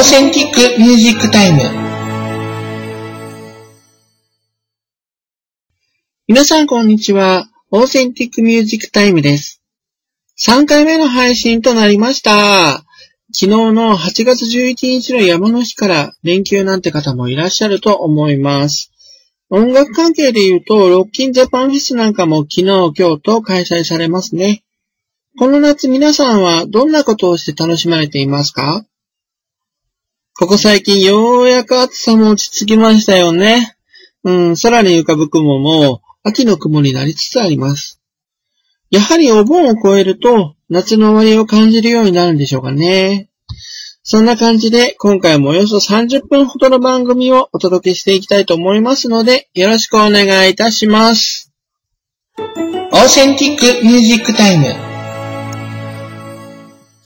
ーセンティックミュージックタイム。皆さんこんにちは。オーセンティックミュージックタイムです。3回目の配信となりました。昨日の8月11日の山の日から連休なんて方もいらっしゃると思います。音楽関係で言うと、ロッキンジャパンフェスなんかも昨日、今日と開催されますね。この夏皆さんはどんなことをして楽しまれていますか？ここ最近ようやく暑さも落ち着きましたよね。うん、空に浮かぶ雲も秋の雲になりつつあります。やはりお盆を超えると夏の終わりを感じるようになるんでしょうかね。そんな感じで今回もおよそ30分ほどの番組をお届けしていきたいと思いますのでよろしくお願いいたします。オーセンティックミュージックタイム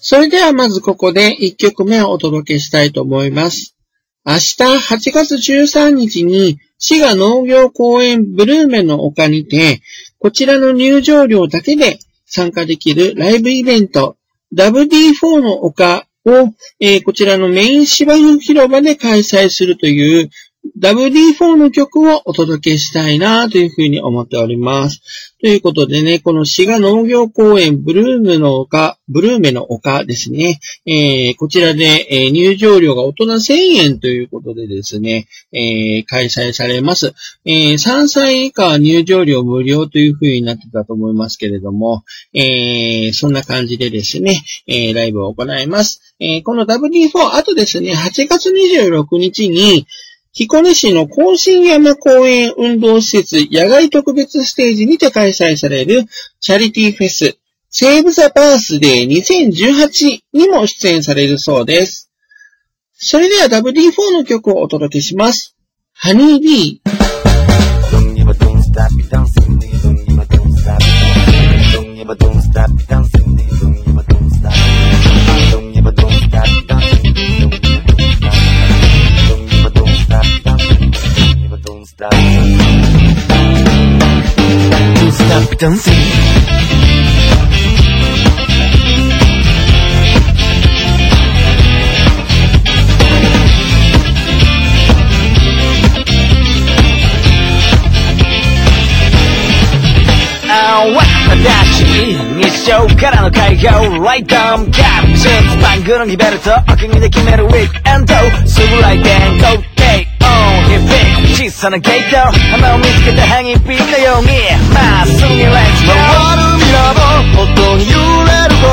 それではまずここで1曲目をお届けしたいと思います。明日8月13日に滋賀農業公園ブルーメの丘にて、こちらの入場料だけで参加できるライブイベント WD4 の丘を、えー、こちらのメイン芝生広場で開催するという WD4 の曲をお届けしたいなというふうに思っております。ということでね、この滋賀農業公園ブルームの丘、ブルーメの丘ですね。えー、こちらで、えー、入場料が大人1000円ということでですね、えー、開催されます。え3歳以下は入場料無料というふうになってたと思いますけれども、えそんな感じでですね、えライブを行います。えこの WD4、あとですね、8月26日に、彦根市の甲信山公園運動施設野外特別ステージにて開催されるチャリティーフェス、セーブ・ザ・バースデー2018にも出演されるそうです。それでは WD4 の曲をお届けします。ハニービー。stop. competency. show からの開業ライダームキャプチン番組のリベルトお国で決めるウィークエンドすぐ来電 Go take on 日々 선한 게이터아ン우습게 다행히 빛나 용이 마성이 렉스 너와를 밀어보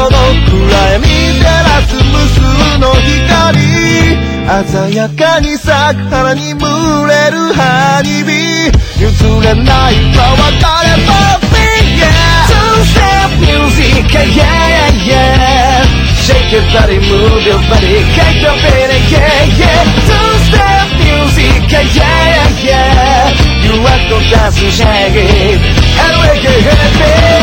어暗闇照らす無数の光鮮やかに咲く花に群れるハ花火譲れないパワー誰も Two step music yeah yeah yeah Shake your body move your body Just shaggy And we can hit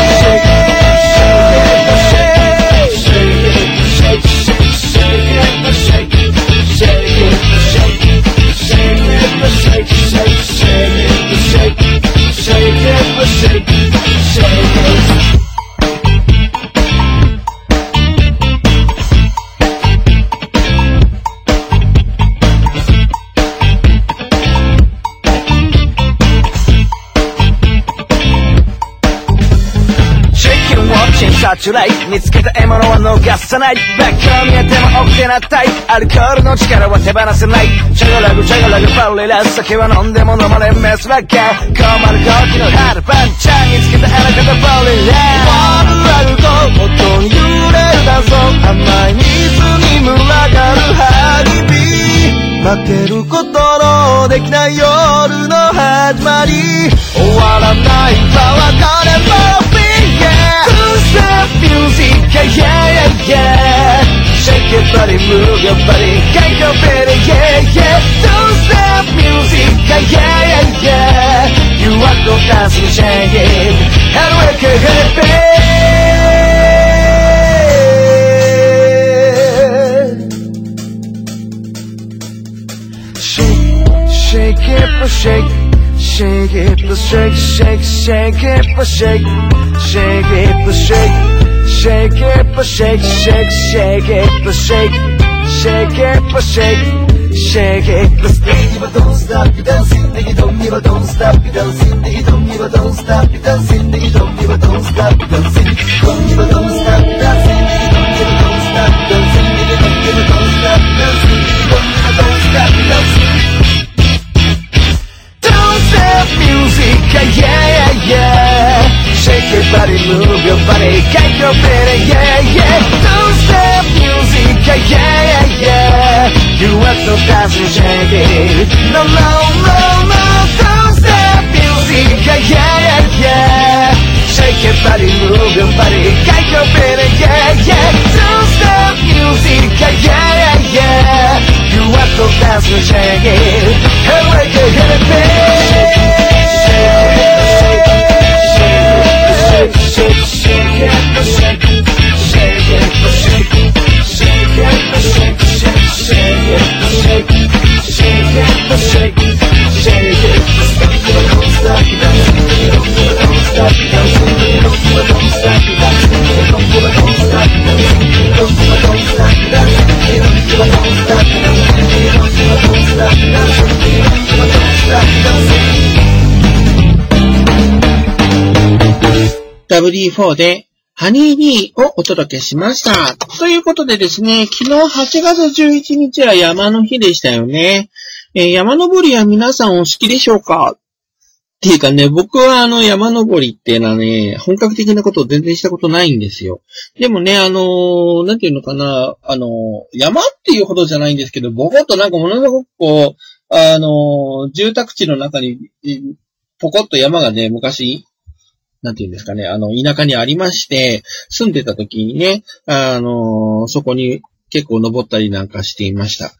チュライ見つけた獲物は逃さない。バックを見えても奥手なタイアル。コールの力は手放せないチャガラグチャガラグパレラ酒は飲んでも飲まれメスばっか困る時の春パンチャー見つけたあなたとパレラワールアルコ音に揺れるダンソ甘い水に群がるハリビー負けることのできない夜の始まり your body, move your body, get your body, yeah, yeah. Don't stop music, yeah, yeah, yeah. You are and shake it, and wake your head, Shake, shake it, for shake. Shake it, let's shake, shake, shake it, let's shake, shake it, let's shake, shake it, let's shake, shake, shake it, let's shake, shake it, but shake shake it. Let's dance, but don't stop, you dancing, you don't give a don't stop, you dancing, you don't give a don't stop, you dancing, you don't give a don't stop, you dancing, don't give a don't stop, get your better, yeah, yeah. Stop music, yeah, yeah, yeah. You have to dance and shake it. No, no, no, no. Stop music, yeah, yeah, yeah. Shake your body, move your body, get your better, yeah, yeah. Stop music, yeah, yeah, yeah. You have to dance and shake it. Hey, wake it, hit it, W4 でハニービーをお届けしました。ということでですね、昨日8月11日は山の日でしたよね。えー山登りは皆さんお好きでしょうか？っていうかね、僕はあの山登りっていうのはね、本格的なことを全然したことないんですよ。でもね、あのーなんていうのかな、あのー山っていうほどじゃないんですけど、ぼこっとなんかものすごくこう、あのー住宅地の中に、いポコッと山がね、昔、なんていうんですかね、あの、田舎にありまして、住んでた時にね、あのそこに結構登ったりなんかしていました。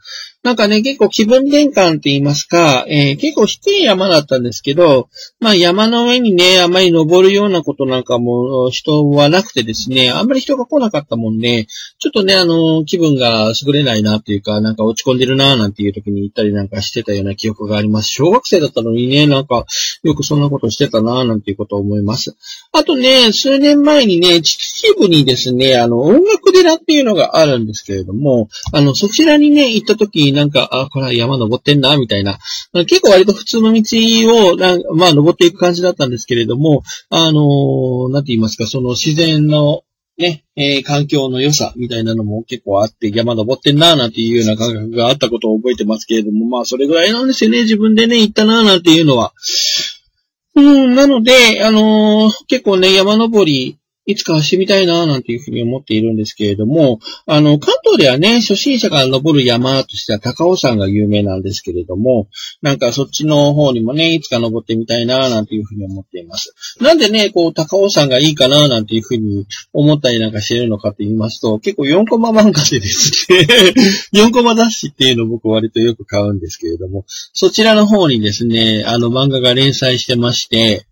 なんかね、結構気分転換って言いますか、えー結構低い山だったんですけど、まあ山の上にね、あまり登るようなことなんかも人はなくてですね、あんまり人が来なかったもんで、ちょっとね、あの、気分が優れないなっていうか、なんか落ち込んでるななんていう時に行ったりなんかしてたような記憶があります。小学生だったのにね、なんか、よくそんなことしてたななんていうことを思います。あとね、数年前にね、秩父にですね、あの、音楽寺っていうのがあるんですけれども、あの、そちらにね、行った時になんか、あ、これは山登ってんな、みたいな。結構割と普通の道を、なんまあ、登っていく感じだったんですけれども、あのなんて言いますか、その自然の、ね、えー環境の良さみたいなのも結構あって、山登ってんなーなんていうような感覚があったことを覚えてますけれども、まあそれぐらいなんですよね、自分でね、行ったなーなんていうのは。うん、なので、あのー結構ね、山登り、いつかはしてみたいな、なんていうふうに思っているんですけれども、あの、関東ではね、初心者が登る山としては高尾山が有名なんですけれども、なんかそっちの方にもね、いつか登ってみたいな、なんていうふうに思っています。なんでね、こう、高尾山がいいかな、なんていうふうに思ったりなんかしてるのかと言いますと、結構4コマ漫画でですね、4コマ雑誌っていうのを僕割とよく買うんですけれども、そちらの方にですね、あの漫画が連載してまして、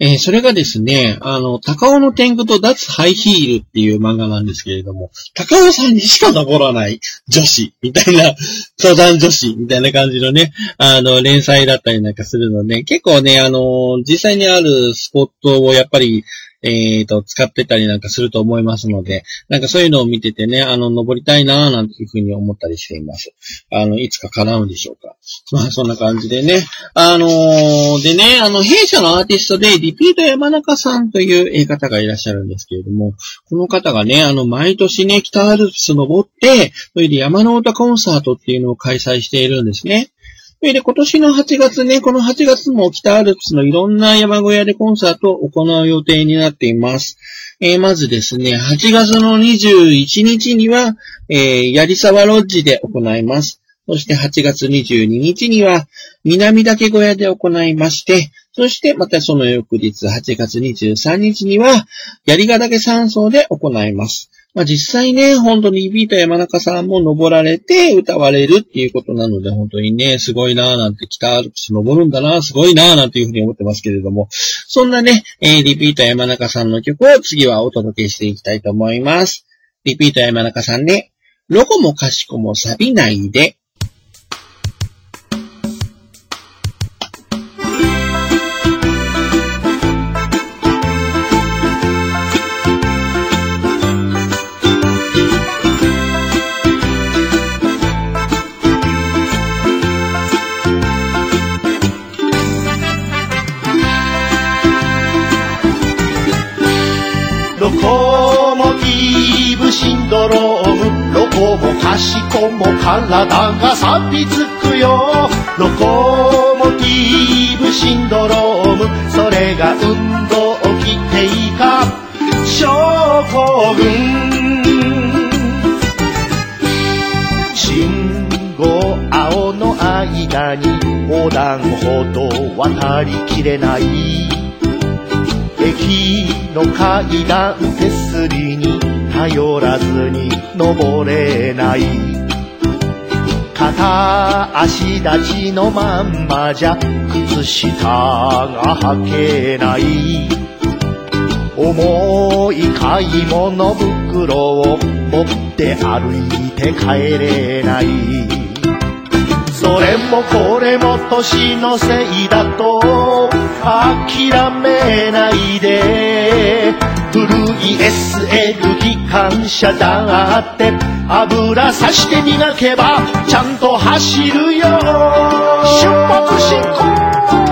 えーそれがですね、あの、高尾の天狗と脱ハイヒールっていう漫画なんですけれども、高尾さんにしか登らない女子、みたいな、登山女子、みたいな感じのね、あの、連載だったりなんかするので、結構ね、あの、実際にあるスポットをやっぱり、えっ、と、使ってたりなんかすると思いますので、なんかそういうのを見ててね、あの、登りたいなぁなんていうふうに思ったりしています。あの、いつか叶うんでしょうか。まあ、そんな感じでね。あのーでね、あの、弊社のアーティストで、リピート山中さんという方がいらっしゃるんですけれども、この方がね、あの、毎年ね、北アルプス登って、それで山の歌コンサートっていうのを開催しているんですね。それで今年の8月ね、この8月も北アルプスのいろんな山小屋でコンサートを行う予定になっています。えーまずですね、8月の21日には、えー、槍沢ロッジで行います。そして8月22日には、南岳小屋で行いまして、そしてまたその翌日8月23日には、槍ヶ岳山荘で行います。まあ実際ね、本当にリピート山中さんも登られて歌われるっていうことなので、本当にね、すごいなぁなんて、北アルプス登るんだなぁ、すごいなぁなんていうふうに思ってますけれども、そんなね、えーリピート山中さんの曲を次はお届けしていきたいと思います。リピート山中さんね、ロゴもかしこも錆びないで、が錆びつくよ。ロコモティブシンドローム。それが運動機低下症候群。信号青の間に横断歩道渡りきれない。駅の階段手すりに頼らずに登れない。片足立ちのまんまじゃ靴下が履けない。重い買い物袋を持って歩いて帰れない。それもこれも年のせいだと諦めないで。古い SL 機関車だって。油さして磨けばちゃんと走るよ。出発進行。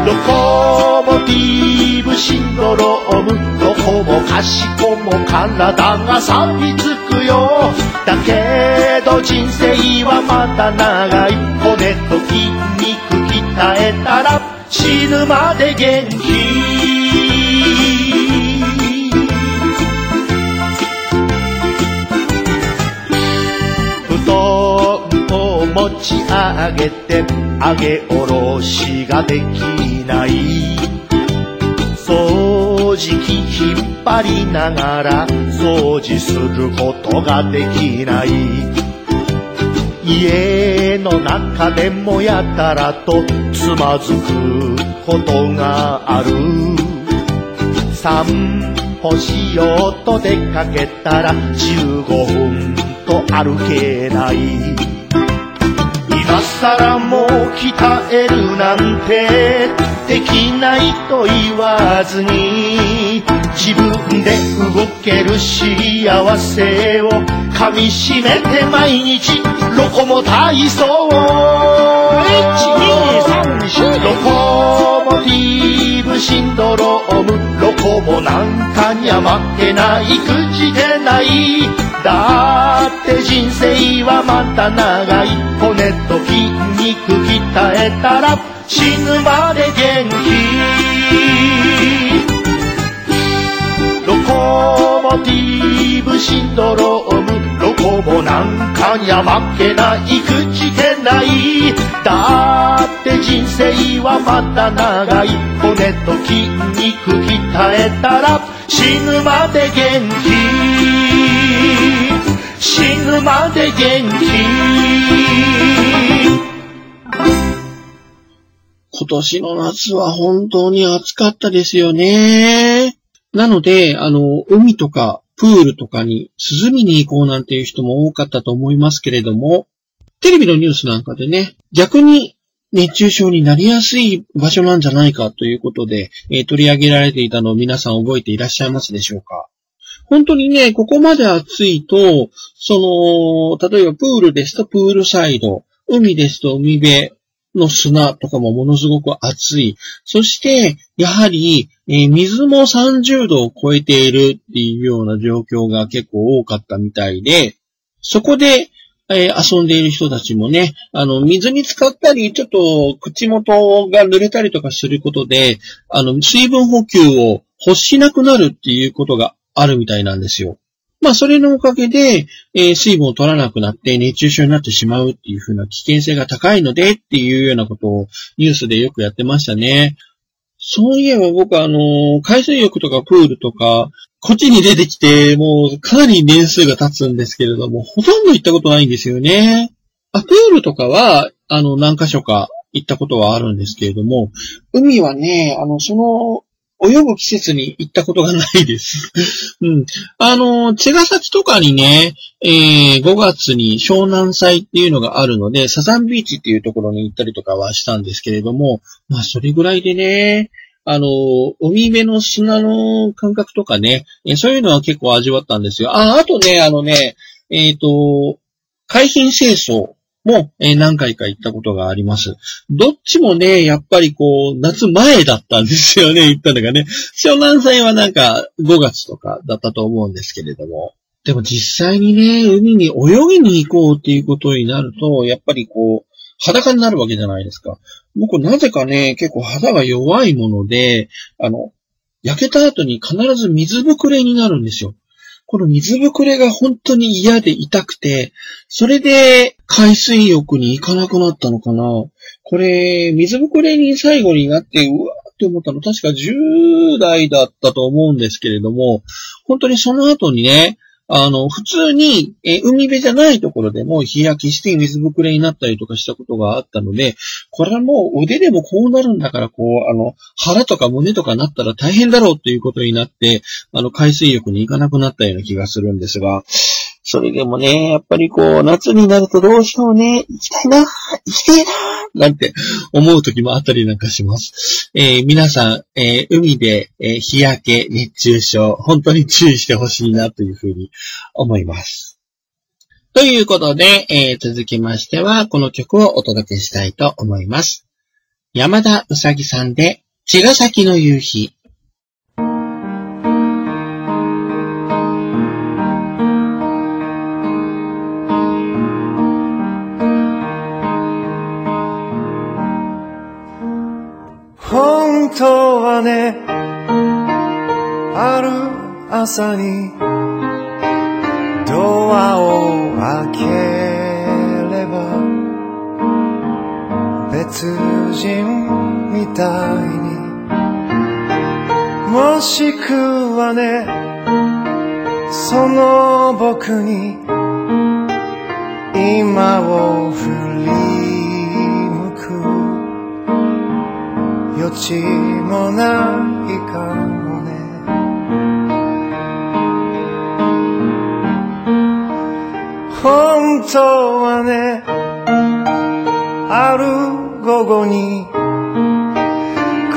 ロコモティブシンドローム。どこもかしこも体が錆びつくよ。だけど人生はまだ長い。骨と筋肉鍛えたら死ぬまで元気ち上げて上げ下ろしができない。掃除機引っ張りながら掃除することができない。家の中でもやたらとつまずくことがある。散歩しようと出かけたら15分と歩けない。今更もう鍛えるなんてできないと言わずに自分で動ける幸せを噛みしめて毎日ロコモ体操123ロコモティーブシンドロームロコモなんかには負けないくじけないだって人生はまだ長い。骨と筋肉鍛えたら死ぬまで元気ロコモティブシンドロームロコモなんかには負けないくじけないだって人生はまだ長い骨と筋肉鍛えたら死ぬまで元気。死ぬまで元気。今年の夏は本当に暑かったですよね。なので、あの、海とかプールとかに涼みに行こうなんていう人も多かったと思いますけれども、テレビのニュースなんかでね、逆に熱中症になりやすい場所なんじゃないかということで、えー取り上げられていたのを皆さん覚えていらっしゃいますでしょうか？本当にね、ここまで暑いと、その、例えばプールですとプールサイド、海ですと海辺の砂とかもものすごく暑い。そして、やはり、えー水も30度を超えているっていうような状況が結構多かったみたいで、そこで、えー遊んでいる人たちもね、あの、水に浸かったり、ちょっと口元が濡れたりとかすることで、あの、水分補給を欲しなくなるっていうことがあるみたいなんですよ。まあ、それのおかげで、えー水分を取らなくなって熱中症になってしまうっていう風な危険性が高いのでっていうようなことをニュースでよくやってましたね。そういえば僕あの、海水浴とかプールとか、こっちに出てきて、もうかなり年数が経つんですけれども、ほとんど行ったことないんですよね。あ、プールとかは、あの、何箇所か行ったことはあるんですけれども、海はね、あの、その、泳ぐ季節に行ったことがないです。うん。あの、茅ヶ崎とかにね、えー5月に湘南祭っていうのがあるので、サザンビーチっていうところに行ったりとかはしたんですけれども、まあ、それぐらいでね、あの、海辺の砂の感覚とかね、えそういうのは結構味わったんですよ。あ、あとね、あのね、えっ、と、海浜清掃も、えー何回か行ったことがあります。どっちもね、やっぱりこう、夏前だったんですよね、行ったのがね。湘南祭はなんか5月とかだったと思うんですけれども。でも実際にね、海に泳ぎに行こうっていうことになると、やっぱりこう、裸になるわけじゃないですか。僕なぜかね、結構肌が弱いもので、あの、焼けた後に必ず水ぶくれになるんですよ。この水ぶくれが本当に嫌で痛くて、それで海水浴に行かなくなったのかな？これ、水ぶくれに最後になって、うわーって思ったの確か10代だったと思うんですけれども、本当にその後にね、あの、普通に、え海辺じゃないところでも日焼けして水ぶくれになったりとかしたことがあったので、これはもう腕でもこうなるんだから、こう、あの、腹とか胸とかなったら大変だろうっていうことになって、あの、海水浴に行かなくなったような気がするんですが、それでもね、やっぱりこう、夏になるとどうしてもね、行きたいな、行きたいな、なんて思う時もあったりなんかします。えー、皆さん、えー、海で、えー、日焼け、熱中症、本当に注意してほしいなというふうに思います。ということで、えー、続きましては、この曲をお届けしたいと思います。山田うさぎさんで、茅ヶ崎の夕日。当はねある朝にドアを開ければ別人みたいにもしくはねその僕に今を振り余地もないかもね。本当はねある午後に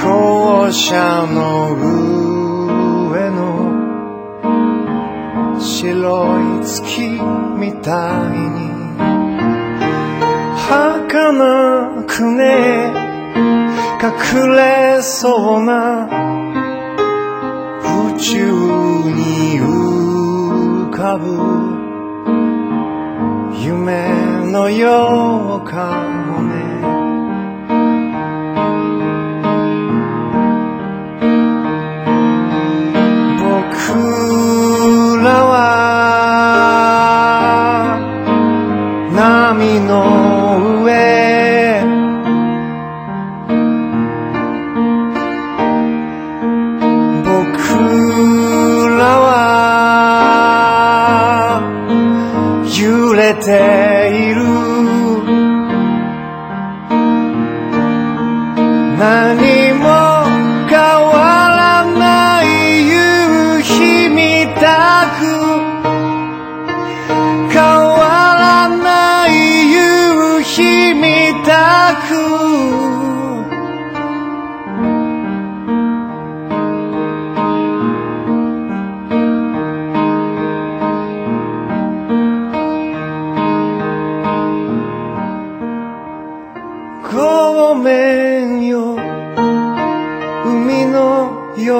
校舎の上の白い月みたいに儚くね隠れそうな宇宙に浮かぶ夢のようか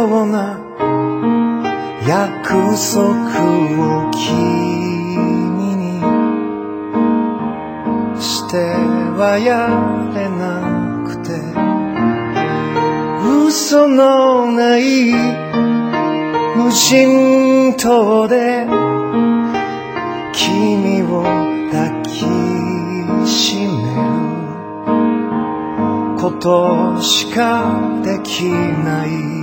うな約束を君にしてはやれなくて。嘘のない無人島で君を抱きしめることしかできない。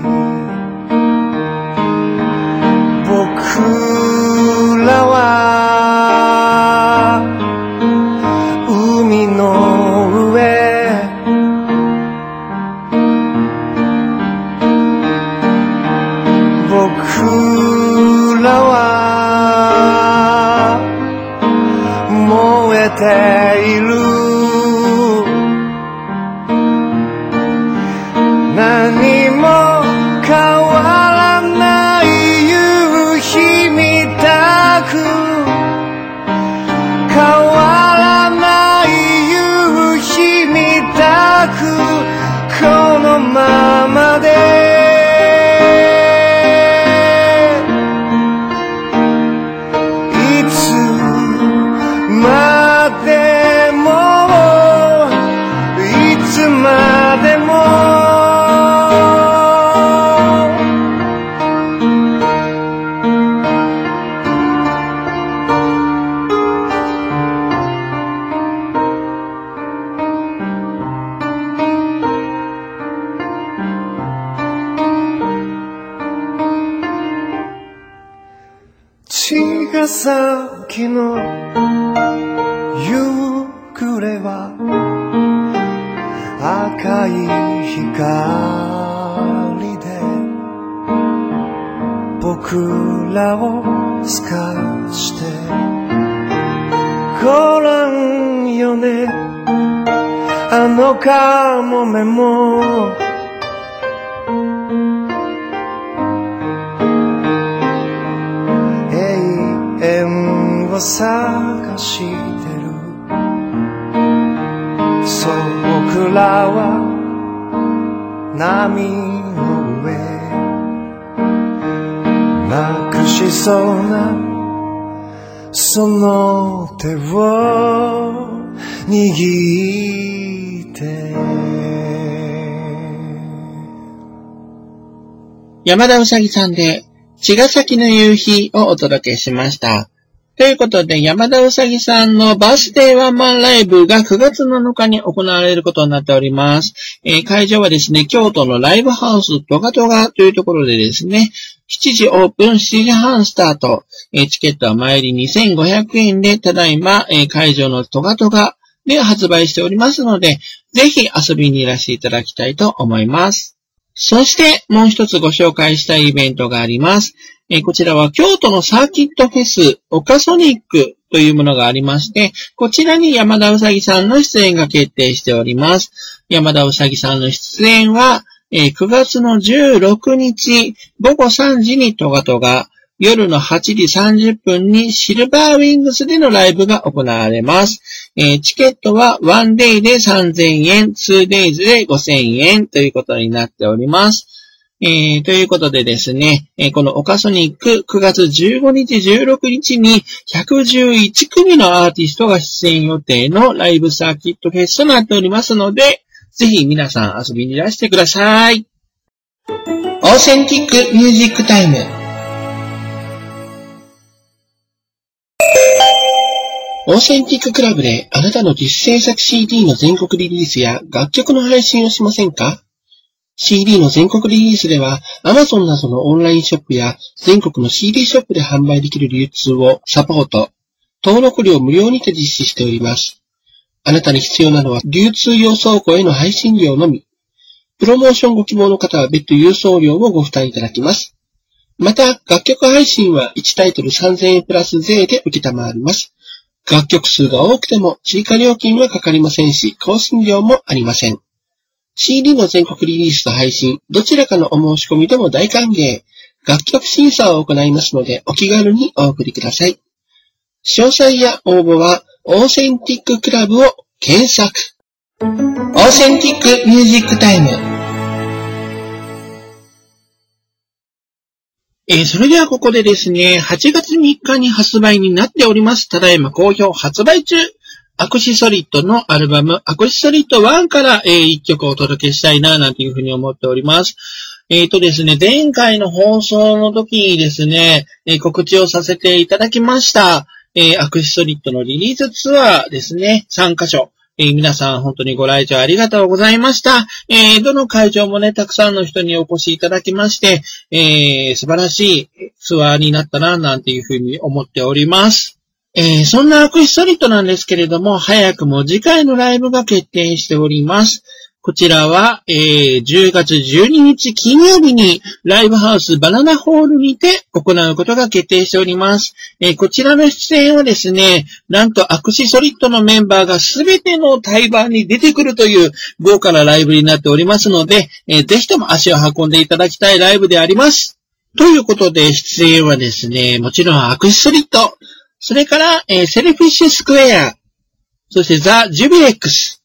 ている。赤い光で僕らを透かしてごらんよね。あのカモメも永遠を探しらは波の上なくしそうなその手を握って山田うさぎさんで、茅ヶ崎の夕日をお届けしました。ということで、山田うさぎさんのバースデーワンマンライブが9月7日に行われることになっております。えー会場はですね、京都のライブハウストガトガというところでですね、7時オープン、7時半スタート、えーチケットは前売り2500円で、ただいま、えー会場のトガトガで発売しておりますので、ぜひ遊びにいらしていただきたいと思います。そして、もう一つご紹介したいイベントがあります。えーこちらは京都のサーキットフェス、オカソニックというものがありまして、こちらに山田うさぎさんの出演が決定しております。山田うさぎさんの出演は、えー9月の16日午後3時にトガトガ、夜の8時30分にシルバーウィングスでのライブが行われます。えーチケットは1デイで3000円、2デイズで5000円ということになっております。えーということでですね、えーこのオカソニック9月15日、16日に111組のアーティストが出演予定のライブサーキットフェスとなっておりますので、ぜひ皆さん遊びにいらしてください。オーセンティックミュージックタイム。オーセンティッククラブであなたの実制作 CD の全国リリースや楽曲の配信をしませんか？?CD の全国リリースでは Amazon などのオンラインショップや全国の CD ショップで販売できる流通をサポート。登録料無料にて実施しております。あなたに必要なのは流通用倉庫への配信料のみ。プロモーションご希望の方は別途郵送料をご負担いただきます。また、楽曲配信は1タイトル3000円プラス税で受けたまわります。楽曲数が多くても追加料金はかかりませんし、更新料もありません。CD の全国リリースと配信、どちらかのお申し込みでも大歓迎。楽曲審査を行いますので、お気軽にお送りください。詳細や応募は、オーセンティッククラブを検索。オーセンティックミュージックタイム。えーそれではここでですね、8月3日に発売になっております。ただいま好評発売中。アクシソリッドのアルバム、アクシソリッド1から、え1曲をお届けしたいな、なんていうふうに思っております。えっ、とですね、前回の放送の時にですね、えー告知をさせていただきました。えーアクシソリッドのリリースツアーですね、3カ所。えー皆さん本当にご来場ありがとうございました。えーどの会場もね、たくさんの人にお越しいただきまして、えー素晴らしいツアーになったな、なんていうふうに思っております。えーそんなアクシソリッドなんですけれども、早くも次回のライブが決定しております。こちらは、えー10月12日金曜日にライブハウスバナナホールにて行うことが決定しております。えーこちらの出演はですね、なんとアクシソリッドのメンバーがすべての対バに出てくるという豪華なライブになっておりますので、えーぜひとも足を運んでいただきたいライブであります。ということで、出演はですね、もちろんアクシソリッド、それから、えーセルフィッシュスクエア、そしてザ・ジュビレックス、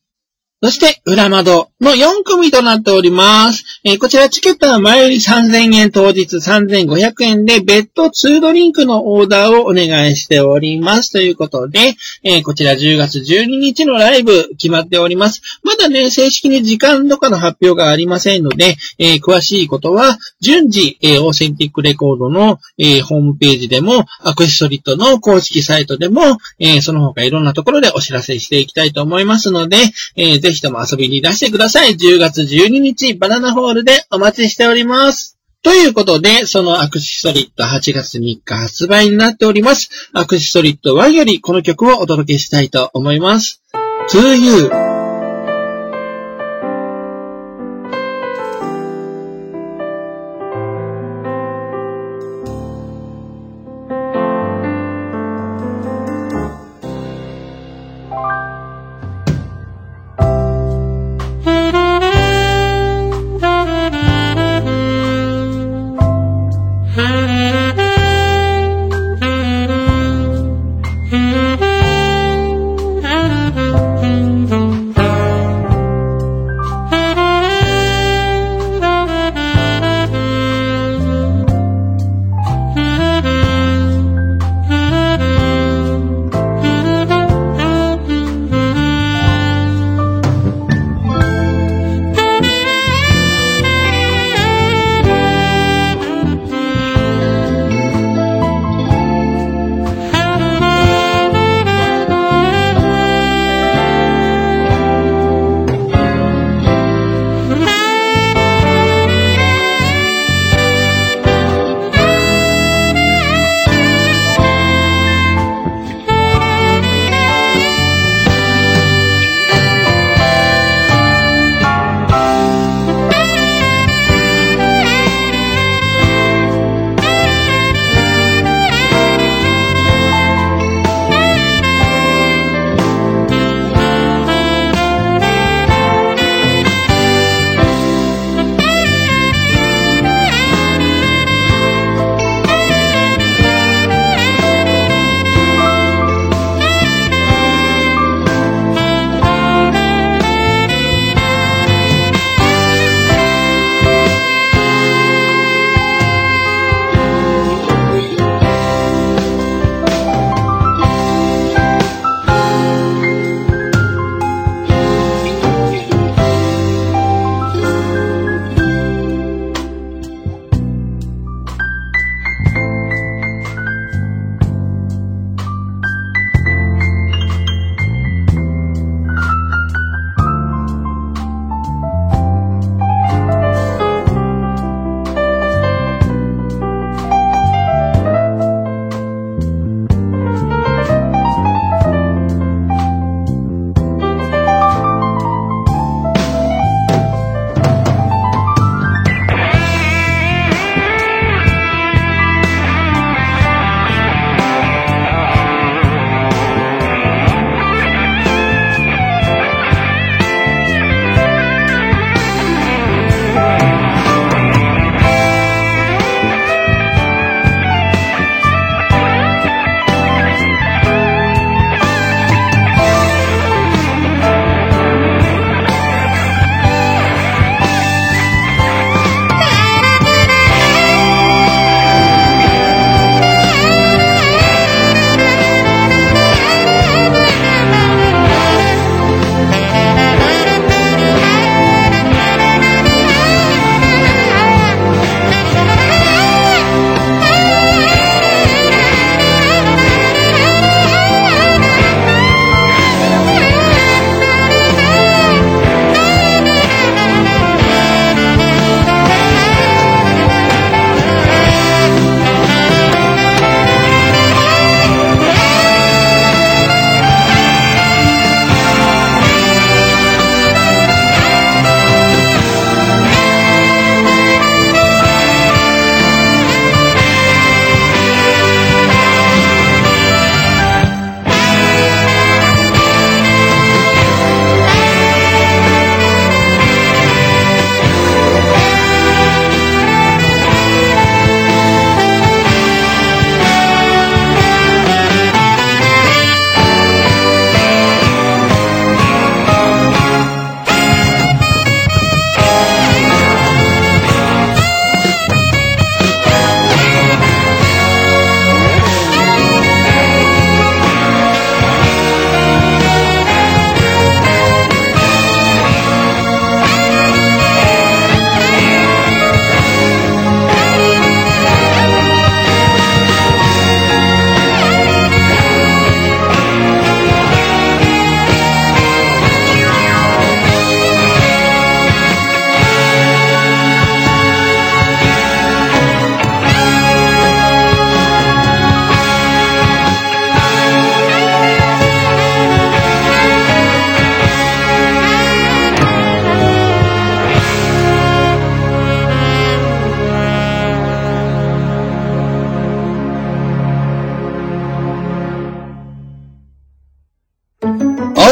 そして、裏窓の4組となっております。えーこちらチケットは前売り3000円、当日3500円で、別途2ドリンクのオーダーをお願いしております。ということで、えーこちら10月12日のライブ決まっております。まだね、正式に時間とかの発表がありませんので、えー詳しいことは、順次、えオーセンティックレコードの、えホームページでも、アクシソリッドの公式サイトでも、えその他いろんなところでお知らせしていきたいと思いますので、えーぜひとも遊びにいらしてください。10月12日、バナナホールでお待ちしております。ということで、そのアクシソリッド8月3日発売になっております。アクシソリッド1よりこの曲をお届けしたいと思います。To You「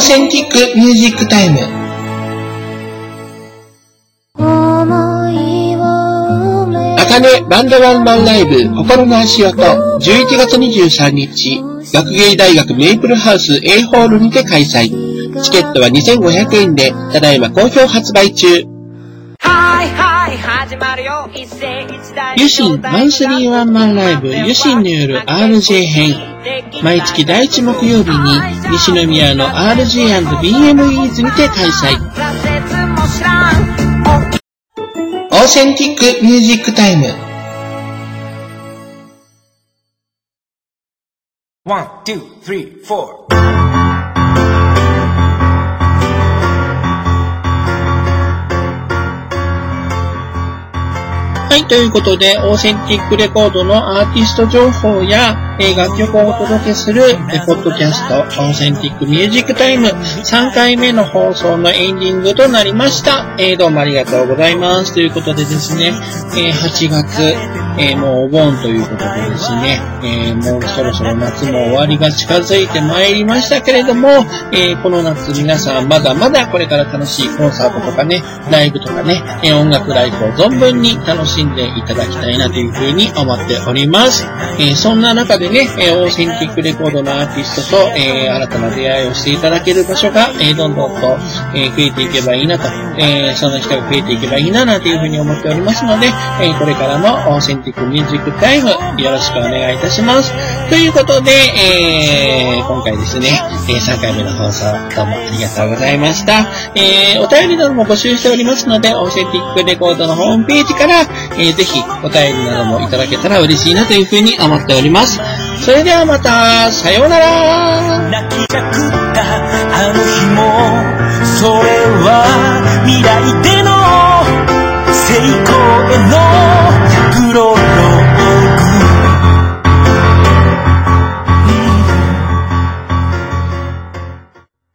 センティックミュージックタイム。あかねバンドワンマンライブ心の足音11月23日学芸大学メイプルハウス A ホールにて開催。チケットは2500円でただいま好評発売中。ユシンマンスリーワンマンライブユシンによる RJ 編。毎月第1木曜日に西宮の RJ&BMEs にて開催。オーセンティックミュージックタイム。One, two, three, four. はい、ということで、オーセンティックレコードのアーティスト情報や、えー楽曲をお届けする、えポッドキャスト、オーセンティックミュージックタイム、3回目の放送のエンディングとなりました。えーどうもありがとうございます。ということでですね、えー8月、えもうお盆ということでですね、えもうそろそろ夏も終わりが近づいてまいりましたけれども、えこの夏皆さんまだまだこれから楽しいコンサートとかね、ライブとかね、え音楽ライブを存分に楽しんでいただきたいなというふうに思っております。えそんな中ででね、えーオーセンティックレコードのアーティストと、えー新たな出会いをしていただける場所が、えーどんどんと、え増えていけばいいなと、えその人が増えていけばいいななんていうふうに思っておりますので、えこれからもオーセンティックミュージックタイムよろしくお願いいたします。ということで、え今回ですね、え3回目の放送どうもありがとうございました。えお便りなども募集しておりますので、オーセンティックレコードのホームページから、えー、ぜひお便りなどもいただけたら嬉しいなというふうに思っております。それではまた、さようなら泣きゃくったあの日も、それは未来での成功へのロロ